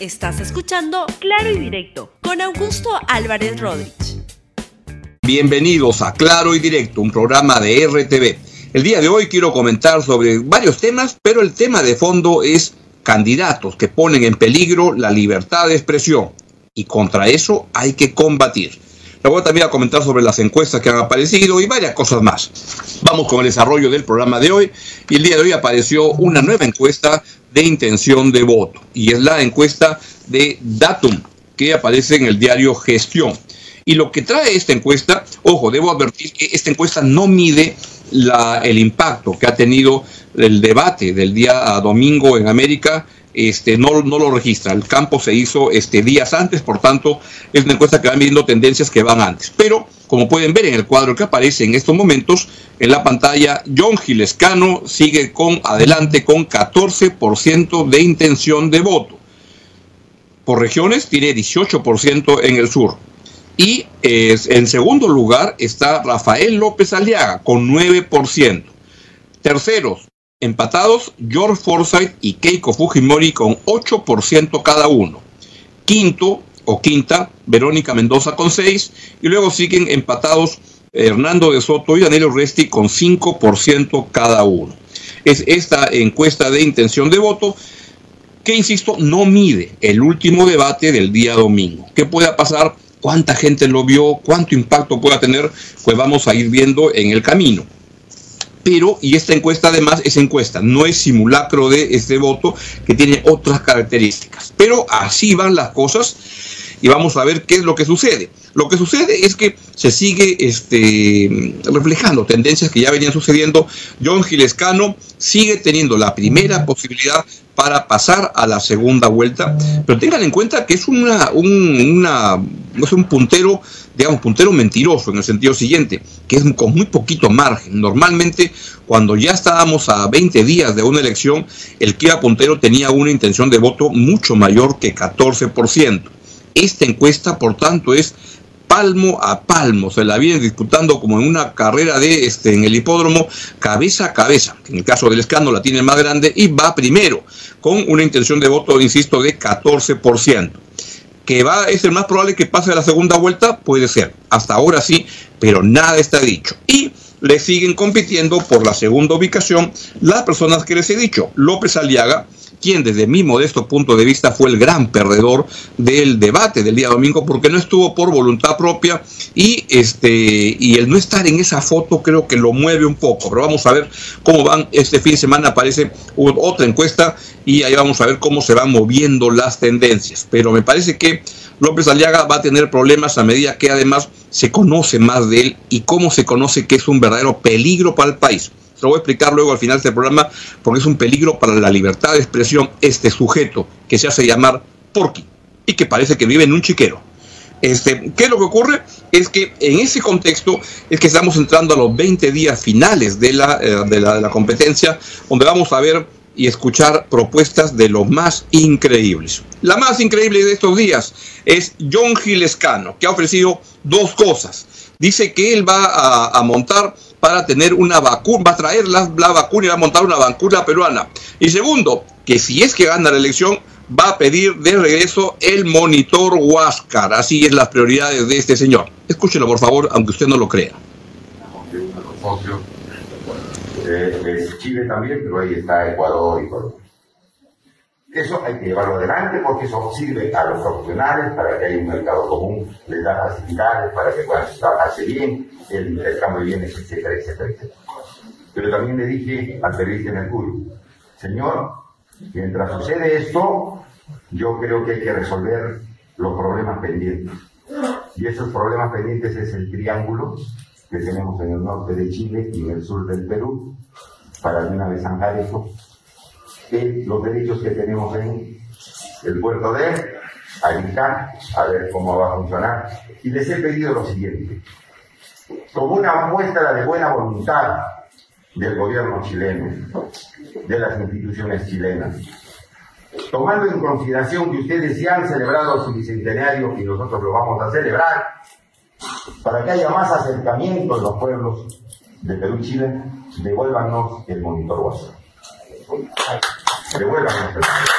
Estás escuchando Claro y Directo con Augusto Álvarez Rodríguez. Bienvenidos a Claro y Directo, un programa de RTV. El día de hoy quiero comentar sobre varios temas, pero el tema de fondo es candidatos que ponen en peligro la libertad de expresión y contra eso hay que combatir. Luego también a comentar sobre las encuestas que han aparecido y varias cosas más. Vamos con el desarrollo del programa de hoy. Y el día de hoy apareció una nueva encuesta de intención de voto. Y es la encuesta de Datum, que aparece en el diario Gestión. Y lo que trae esta encuesta, ojo, debo advertir que esta encuesta no mide la, el impacto que ha tenido el debate del día domingo en América este, no, no lo registra. El campo se hizo este, días antes, por tanto, es una encuesta que va midiendo tendencias que van antes. Pero, como pueden ver en el cuadro que aparece en estos momentos, en la pantalla, John Gilescano sigue con adelante con 14% de intención de voto. Por regiones tiene 18% en el sur. Y en segundo lugar está Rafael López Aliaga con 9%. Terceros, Empatados, George Forsyth y Keiko Fujimori con 8% cada uno. Quinto o quinta, Verónica Mendoza con 6. Y luego siguen empatados Hernando de Soto y Daniel Resti con 5% cada uno. Es esta encuesta de intención de voto que, insisto, no mide el último debate del día domingo. ¿Qué pueda pasar? ¿Cuánta gente lo vio? ¿Cuánto impacto pueda tener? Pues vamos a ir viendo en el camino pero, y esta encuesta además es encuesta, no es simulacro de este voto que tiene otras características. Pero así van las cosas y vamos a ver qué es lo que sucede. Lo que sucede es que se sigue este, reflejando tendencias que ya venían sucediendo. John Gilescano sigue teniendo la primera posibilidad para pasar a la segunda vuelta, pero tengan en cuenta que es una, un, un puntero, digamos, puntero mentiroso en el sentido siguiente, que es con muy poquito margen. Normalmente, cuando ya estábamos a 20 días de una elección, el que era puntero tenía una intención de voto mucho mayor que 14%. Esta encuesta, por tanto, es palmo a palmo, se la viene disputando como en una carrera de este en el hipódromo cabeza a cabeza. En el caso del escándalo la tiene más grande y va primero con una intención de voto, insisto, de 14%. Que va a ser más probable que pase a la segunda vuelta, puede ser. Hasta ahora sí, pero nada está dicho. Y le siguen compitiendo por la segunda ubicación las personas que les he dicho. López Aliaga, quien desde mi modesto punto de vista fue el gran perdedor del debate del día domingo porque no estuvo por voluntad propia y este y el no estar en esa foto creo que lo mueve un poco. Pero vamos a ver cómo van este fin de semana. Aparece otra encuesta y ahí vamos a ver cómo se van moviendo las tendencias. Pero me parece que López Aliaga va a tener problemas a medida que además se conoce más de él y cómo se conoce que es un verdadero peligro para el país lo voy a explicar luego al final de este programa porque es un peligro para la libertad de expresión este sujeto que se hace llamar Porky y que parece que vive en un chiquero. Este, ¿Qué es lo que ocurre? Es que en ese contexto es que estamos entrando a los 20 días finales de la, eh, de la, de la competencia, donde vamos a ver y escuchar propuestas de lo más increíbles. La más increíble de estos días es John Gilescano, que ha ofrecido dos cosas. Dice que él va a montar para tener una vacuna, va a traer la, la, vacuna y va a montar una vacuna peruana. Y segundo, que si es que gana la elección, va a pedir de regreso el monitor Huáscar. Así es las prioridades de este señor. Escúchelo, por favor, aunque usted no lo crea. Eh, Chile también, pero ahí está Ecuador y Colombia. Eso hay que llevarlo adelante porque eso sirve a los profesionales para que haya un mercado común, les da facilidades para que puedan trabajarse bien, el intercambio de bienes, etcétera, etcétera, etcétera. Pero también le dije al periodista Mercurio, señor, mientras sucede esto, yo creo que hay que resolver los problemas pendientes. Y esos problemas pendientes es el triángulo que tenemos en el norte de Chile y en el sur del Perú, para de una vez zanjar eso, que los derechos que tenemos en el puerto de Arica, a ver cómo va a funcionar. Y les he pedido lo siguiente, como una muestra de buena voluntad del gobierno chileno, de las instituciones chilenas, tomando en consideración que ustedes ya han celebrado su bicentenario y nosotros lo vamos a celebrar, para que haya más acercamiento en los pueblos de Perú y Chile, devuélvanos el monitor WhatsApp. Devuelvan los pecados.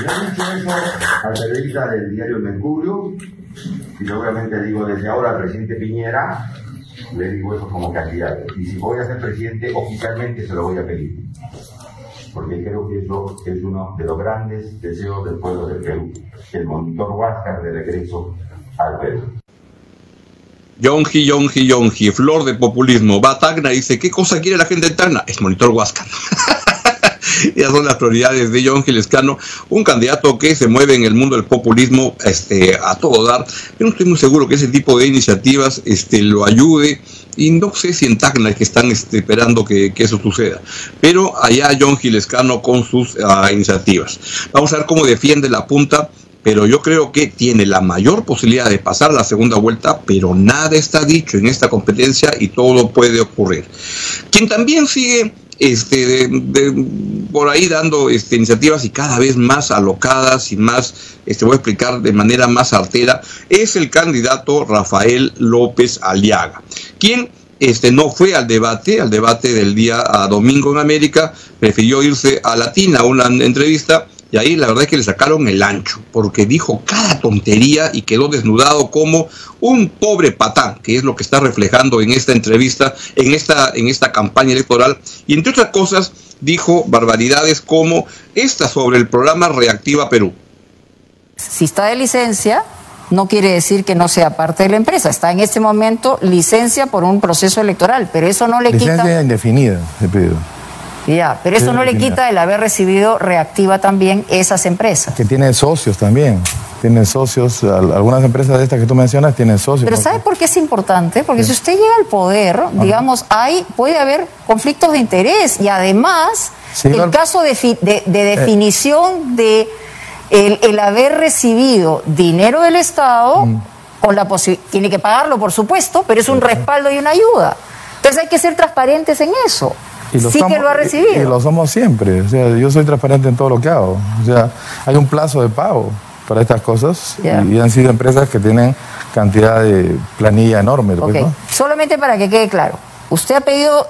Le he dicho eso al periodista del diario Mercurio, y seguramente digo desde ahora al presidente Piñera, le digo eso como candidato. Y si voy a ser presidente, oficialmente se lo voy a pedir. Porque creo que eso es uno de los grandes deseos del pueblo del Perú. El monitor Huáscar de regreso al Perú. Yonji, Yonji, flor de populismo. Va Tacna dice, ¿qué cosa quiere la gente de Tacna? Es monitor Huáscar. Esas son las prioridades de John Gilescano, un candidato que se mueve en el mundo del populismo este, a todo dar. Yo no estoy muy seguro que ese tipo de iniciativas este, lo ayude y no sé si en Tacna que están este, esperando que, eso suceda. Pero allá John Gilescano con sus ah, iniciativas. Vamos a ver cómo defiende la punta pero yo creo que tiene la mayor posibilidad de pasar la segunda vuelta, pero nada está dicho en esta competencia y todo puede ocurrir. Quien también sigue este, por ahí dando este, iniciativas y cada vez más alocadas y más, este, voy a explicar de manera más artera, es el candidato Rafael López Aliaga, quien este, no fue al debate, al debate del día domingo en América, prefirió irse a Latina a una entrevista y ahí la verdad es que le sacaron el ancho, porque dijo cada tontería y quedó desnudado como un pobre patán, que es lo que está reflejando en esta entrevista, en esta, en esta campaña electoral. Y entre otras cosas, dijo barbaridades como esta sobre el programa Reactiva Perú. Si está de licencia, no quiere decir que no sea parte de la empresa. Está en este momento licencia por un proceso electoral, pero eso no le quita... Licencia indefinida, se pide. Ya, pero eso no le quita el haber recibido reactiva también esas empresas. Que tiene socios también. Tienen socios, algunas empresas de estas que tú mencionas tienen socios. Pero ¿sabe por qué es importante? Porque si usted llega al poder, digamos, hay, puede haber conflictos de interés y además el caso de, eh. definición de el, haber recibido dinero del Estado, mm. con la tiene que pagarlo por supuesto, pero es un respaldo y una ayuda. Entonces hay que ser transparentes en eso sí que lo ha recibido. Y, lo somos siempre. O sea, yo soy transparente en todo lo que hago. O sea, hay un plazo de pago para estas cosas y, han sido empresas que tienen cantidad de planilla enorme. Pues, Solamente para que quede claro, usted ha pedido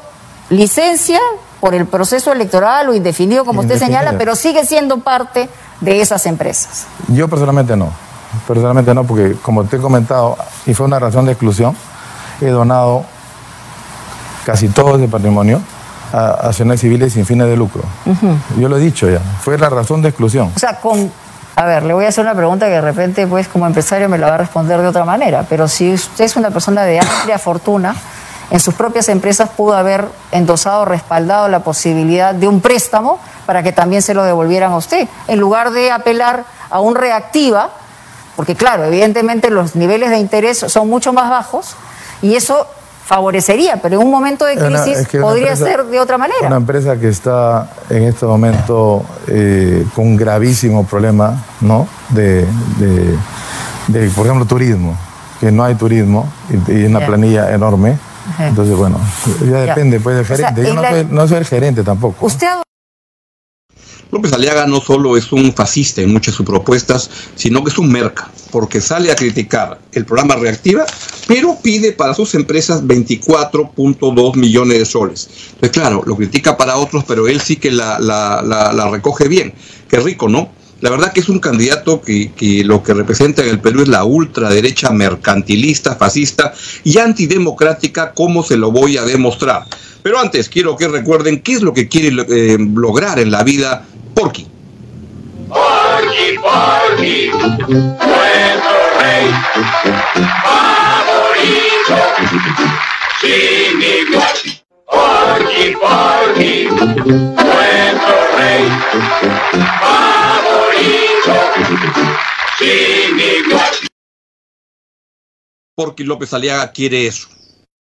licencia por el proceso electoral o indefinido, como usted señala, pero sigue siendo parte de esas empresas. Yo personalmente no. Personalmente no, porque como te he comentado, y fue una razón de exclusión, he donado casi todo ese patrimonio a acciones civiles sin fines de lucro. Yo lo he dicho ya, fue la razón de exclusión. O sea, con... A ver, le voy a hacer una pregunta que de repente, pues, como empresario me la va a responder de otra manera, pero si usted es una persona de amplia fortuna, en sus propias empresas pudo haber endosado, respaldado la posibilidad de un préstamo para que también se lo devolvieran a usted, en lugar de apelar a un reactiva, porque claro, evidentemente los niveles de interés son mucho más bajos y eso favorecería, pero en un momento de crisis podría ser de otra manera. Una empresa que está en este momento eh, con un gravísimo problema, ¿no? De, por ejemplo, turismo, que no hay turismo y, una planilla enorme. Entonces, bueno, ya depende, pues, del gerente. Yo no, soy, no soy el gerente tampoco. Usted López Aliaga no solo es un fascista en muchas de sus propuestas, sino que es un merca, porque sale a criticar el programa Reactiva, pero pide para sus empresas 24.2 millones de soles. Pues claro, lo critica para otros, pero él sí que la, la, recoge bien. Qué rico, ¿no? La verdad que es un candidato que, que, lo que representa en el Perú es la ultraderecha mercantilista, fascista y antidemocrática, como se lo voy a demostrar. Pero antes quiero que recuerden qué es lo que quiere eh, lograr en la vida Porky. Porky, Porky, nuestro rey, favorito, sin igual. Porky, Porky, nuestro rey, favorito, Porky López Aliaga quiere eso.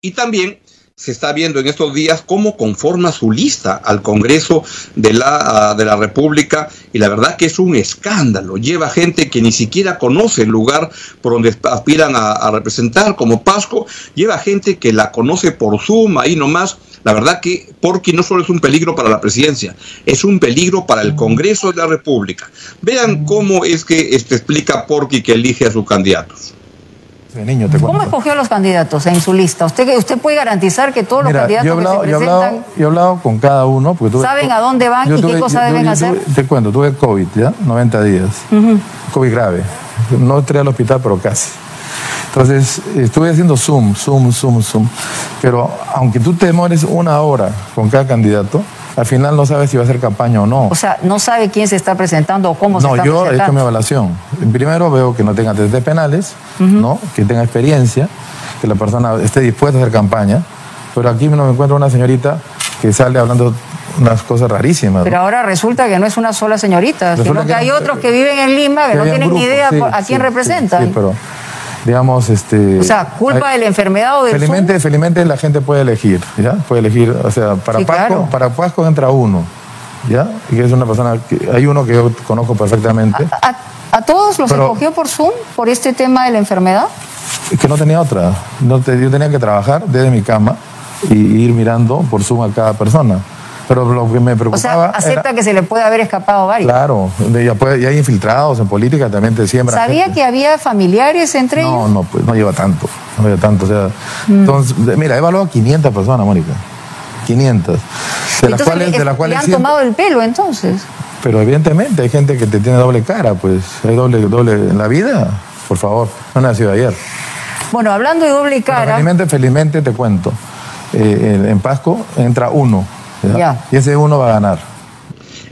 Y también se está viendo en estos días cómo conforma su lista al Congreso de la, ah, de la República y la verdad que es un escándalo. Lleva gente que ni siquiera conoce el lugar por donde aspiran a, representar, como Pasco, lleva gente que la conoce por Zoom, ahí nomás. La verdad que Porky no solo es un peligro para la presidencia, es un peligro para el Congreso de la República. Vean cómo es que este explica Porky que elige a sus candidatos. ¿Cómo escogió los candidatos en su lista? ¿Usted, usted puede garantizar que todos los candidatos yo he hablado, que se presentan... Yo he hablado, con cada uno. Porque ¿Saben a dónde van y qué cosas deben hacer? te cuento, tuve COVID, ¿ya? 90 días. COVID grave. No entré al hospital, pero casi. Entonces, estuve haciendo Zoom, Zoom, Zoom, Zoom. Pero aunque tú te demores una hora con cada candidato, al final no sabes si va a hacer campaña o no. O sea, no sabe quién se está presentando o cómo se No, está yo he hecho presentando. mi evaluación. Primero veo que no tenga antecedentes penales, ¿no? que tenga experiencia, que la persona esté dispuesta a hacer campaña. Pero aquí me encuentro una señorita que sale hablando unas cosas rarísimas. ¿no? Pero ahora resulta que no es una sola señorita, Resulta sino que que- hay otros que viven en Lima que, no tienen ni idea sí, a quién sí, representan. Sí, pero digamos, este... O sea, culpa hay- de la enfermedad o del Felizmente, Zoom. felizmente la gente puede elegir, ¿ya? Puede elegir, o sea, para Pasco, claro. para Pasco entra uno, ¿ya? Y es una persona, que, hay uno que yo conozco perfectamente, ¿A, a todos los escogió por Zoom por este tema de la enfermedad? que no tenía otra. No te- yo tenía que trabajar desde mi cama y ir mirando por Zoom a cada persona. Pero lo que me O preocupaba sea, acepta era- que se le puede haber escapado varios. Claro, ya hay infiltrados en política, también te siembran. ¿Sabía gente. que había familiares entre No, ellos? no, pues no lleva tanto, no lleva tanto. O sea, Mm. entonces, mira, he evaluado a 500 personas, Mónica. 500. De las cuales, de las le cuales han cien- tomado el pelo entonces. Pero evidentemente hay gente que te tiene doble cara, pues hay doble, doble en la vida. Por favor, no nació ayer. Bueno, hablando de doble Pero cara, felizmente, felizmente te cuento. eh, en, Pasco entra uno. Ya. Y ese uno va a ganar.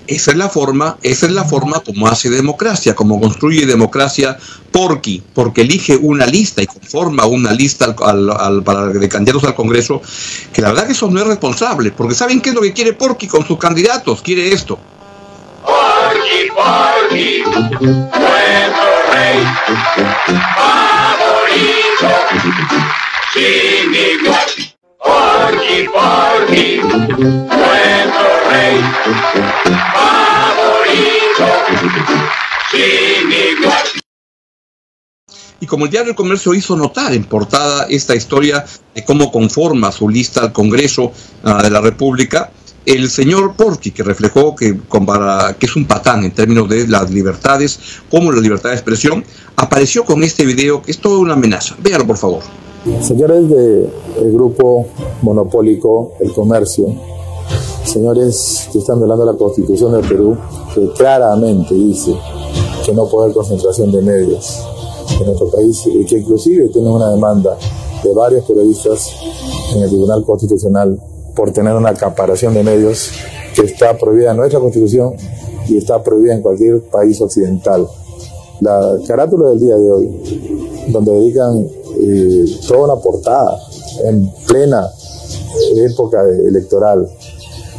Esa es la forma, esa es la forma como hace democracia, como construye democracia Porqui, porque elige una lista y conforma una lista al- al- para, de candidatos al Congreso, que la verdad que eso no es responsable, porque ¿saben qué es lo que quiere Porqui con sus candidatos? Quiere esto. Porky, Porky, nuestro rey favorito, sin igual. Porky, Porky, nuestro rey favorito, sin igual. Y como el diario El Comercio hizo notar en portada esta historia de cómo conforma su lista al Congreso ah, de la República, el señor Porqui, que reflejó que, que es un patán en términos de las libertades, como la libertad de expresión, apareció con este video que es toda una amenaza. Véalo, por favor. Señores del grupo monopólico El Comercio, señores que están violando la Constitución del Perú, que claramente dice que no puede haber concentración de medios en nuestro país y que inclusive tiene una demanda de varios periodistas en el Tribunal Constitucional por tener una acaparación de medios que está prohibida en nuestra Constitución y está prohibida en cualquier país occidental. La carátula del día de hoy, donde dedican toda una portada en plena época electoral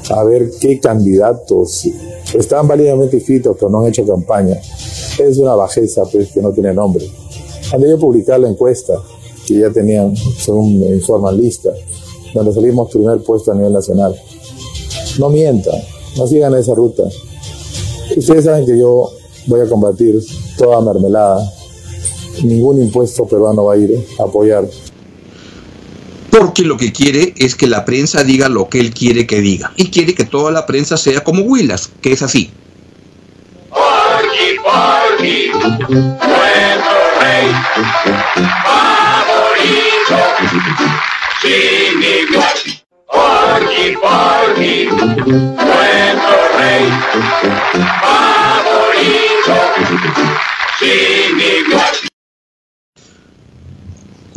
a ver qué candidatos están válidamente inscritos pero no han hecho campaña. Es una bajeza pues, que no tiene nombre. Han debido publicar la encuesta que ya tenían, según me informan, lista, donde salimos primer puesto a nivel nacional. No mientan, no sigan esa ruta. Ustedes saben que yo voy a combatir toda mermelada. Ningún impuesto peruano va a ir a apoyar Porque lo que quiere es que la prensa diga lo que él quiere que diga. Y quiere que toda la prensa sea como Willas, que es así.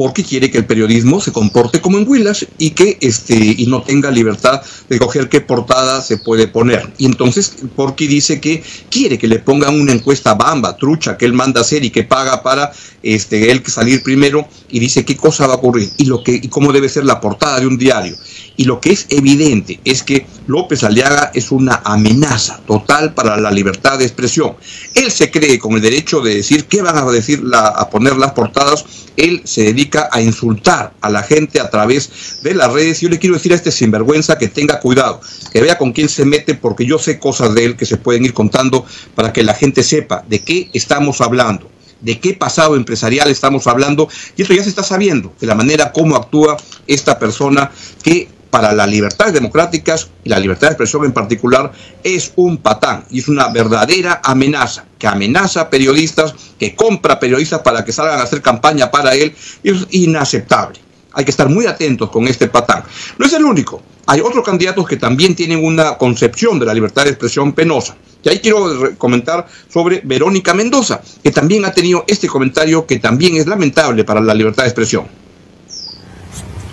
Porque quiere que el periodismo se comporte como en Willas y que este y no tenga libertad de coger qué portada se puede poner. Y entonces Porky dice que quiere que le pongan una encuesta bamba, trucha, que él manda hacer y que paga para este él salir primero y dice qué cosa va a ocurrir y lo que cómo debe ser la portada de un diario. Y lo que es evidente es que López Aliaga es una amenaza total para la libertad de expresión. Él se cree con el derecho de decir qué van a decir a poner las portadas. Él se dedica a insultar a la gente a través de las redes. Yo le quiero decir a este sinvergüenza que tenga cuidado, que vea con quién se mete, porque yo sé cosas de él que se pueden ir contando para que la gente sepa de qué estamos hablando de qué pasado empresarial estamos hablando, y eso ya se está sabiendo, de la manera como actúa esta persona que para las libertades democráticas y la libertad de expresión en particular es un patán y es una verdadera amenaza, que amenaza a periodistas, que compra periodistas para que salgan a hacer campaña para él, y es inaceptable. Hay que estar muy atentos con este patán. No es el único. hay otros candidatos que también tienen una concepción de la libertad de expresión penosa. Y ahí quiero comentar sobre Verónica Mendoza, que también ha tenido este comentario que también es lamentable para la libertad de expresión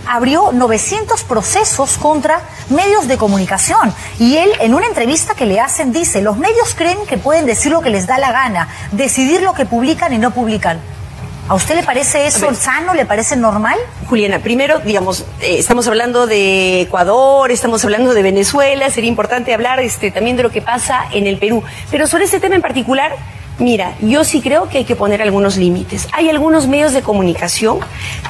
abrió 900 procesos contra medios de comunicación. Y él, en una entrevista que le hacen, dice, los medios creen que pueden decir lo que les da la gana, decidir lo que publican y no publican. ¿A usted le parece eso sano? ¿Le parece normal? Juliana, primero, digamos, eh, estamos hablando de Ecuador, estamos hablando de Venezuela, sería importante hablar este, también de lo que pasa en el Perú. Pero sobre este tema en particular, Mira, yo sí creo que hay que poner algunos límites. Hay algunos medios de comunicación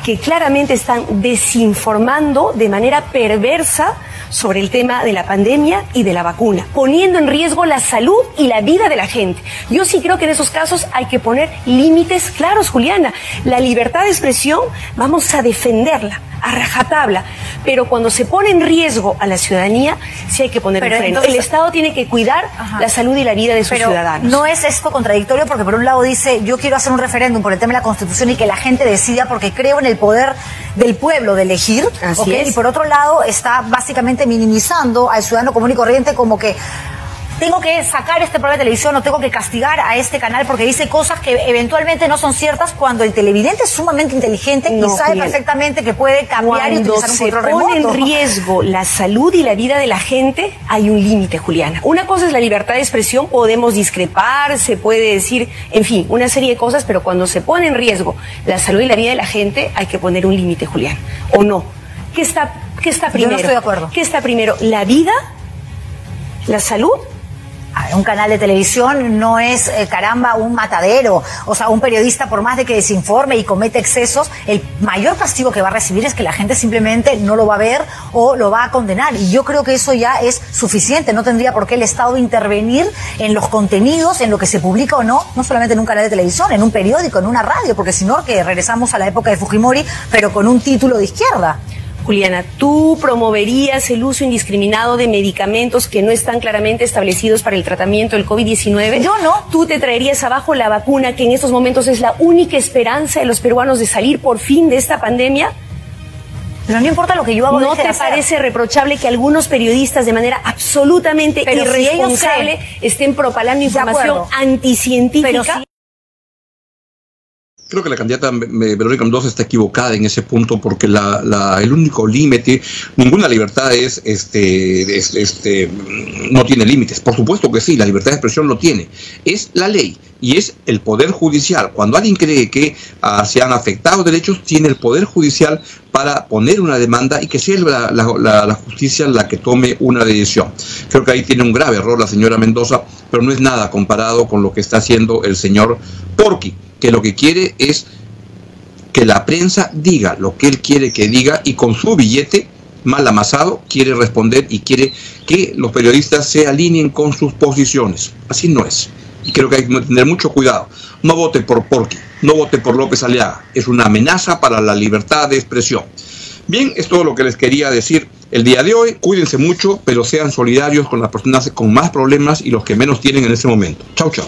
que claramente están desinformando de manera perversa sobre el tema de la pandemia y de la vacuna, poniendo en riesgo la salud y la vida de la gente. Yo sí creo que en esos casos hay que poner límites claros, Juliana. La libertad de expresión vamos a defenderla a rajatabla, pero cuando se pone en riesgo a la ciudadanía, sí hay que poner un freno. el Estado tiene que cuidar la salud y la vida de sus ciudadanos. No es esto contradictorio porque por un lado dice, yo quiero hacer un referéndum por el tema de la Constitución y que la gente decida porque creo en el poder del pueblo de elegir, y por otro lado está básicamente minimizando al ciudadano común y corriente como que tengo que sacar este programa de televisión o tengo que castigar a este canal porque dice cosas que eventualmente no son ciertas cuando el televidente es sumamente inteligente y sabe perfectamente que puede cambiar y utilizar un control remoto. pone en riesgo la salud y la vida de la gente, hay un límite, Juliana. Una cosa es la libertad de expresión, podemos discrepar, se puede decir, en fin, una serie de cosas, pero cuando se pone en riesgo la salud y la vida de la gente, hay que poner un límite, Juliana. ¿O no? ¿Qué está, qué está primero? Yo no estoy de acuerdo. ¿Qué está primero? ¿La vida? ¿La salud un canal de televisión no es, eh, caramba, un matadero. O sea, un periodista, por más de que desinforme y comete excesos, el mayor castigo que va a recibir es que la gente simplemente no lo va a ver o lo va a condenar. Y yo creo que eso ya es suficiente. No tendría por qué el Estado intervenir en los contenidos, en lo que se publica o no, no solamente en un canal de televisión, en un periódico, en una radio, porque si no, que regresamos a la época de Fujimori, pero con un título de izquierda. Juliana, ¿tú promoverías el uso indiscriminado de medicamentos que no están claramente establecidos para el tratamiento del COVID-19? Yo no. ¿Tú te traerías abajo la vacuna que en estos momentos es la única esperanza de los peruanos de salir por fin de esta pandemia? Pero no importa lo que yo hago. ¿No te parece reprochable que algunos periodistas de manera absolutamente irresponsable estén propalando información anticientífica? Creo que la candidata Verónica Mendoza está equivocada en ese punto porque la, la, el único límite, ninguna libertad es, este, este, no tiene límites. Por supuesto que sí, la libertad de expresión lo tiene. Es la ley y es el Poder Judicial. Cuando alguien cree que ah, se han afectado derechos, tiene el Poder Judicial para poner una demanda y que sea la, la, justicia la que tome una decisión. Creo que ahí tiene un grave error la señora Mendoza, pero no es nada comparado con lo que está haciendo el señor Porqui que lo que quiere es que la prensa diga lo que él quiere que diga y con su billete mal amasado quiere responder y quiere que los periodistas se alineen con sus posiciones. Así no es. Y creo que hay que tener mucho cuidado. No vote por Porqui, no vote por López Aliaga. Es una amenaza para la libertad de expresión. Bien, es todo lo que les quería decir el día de hoy. Cuídense mucho, pero sean solidarios con las personas con más problemas y los que menos tienen en este momento. Chau, chau.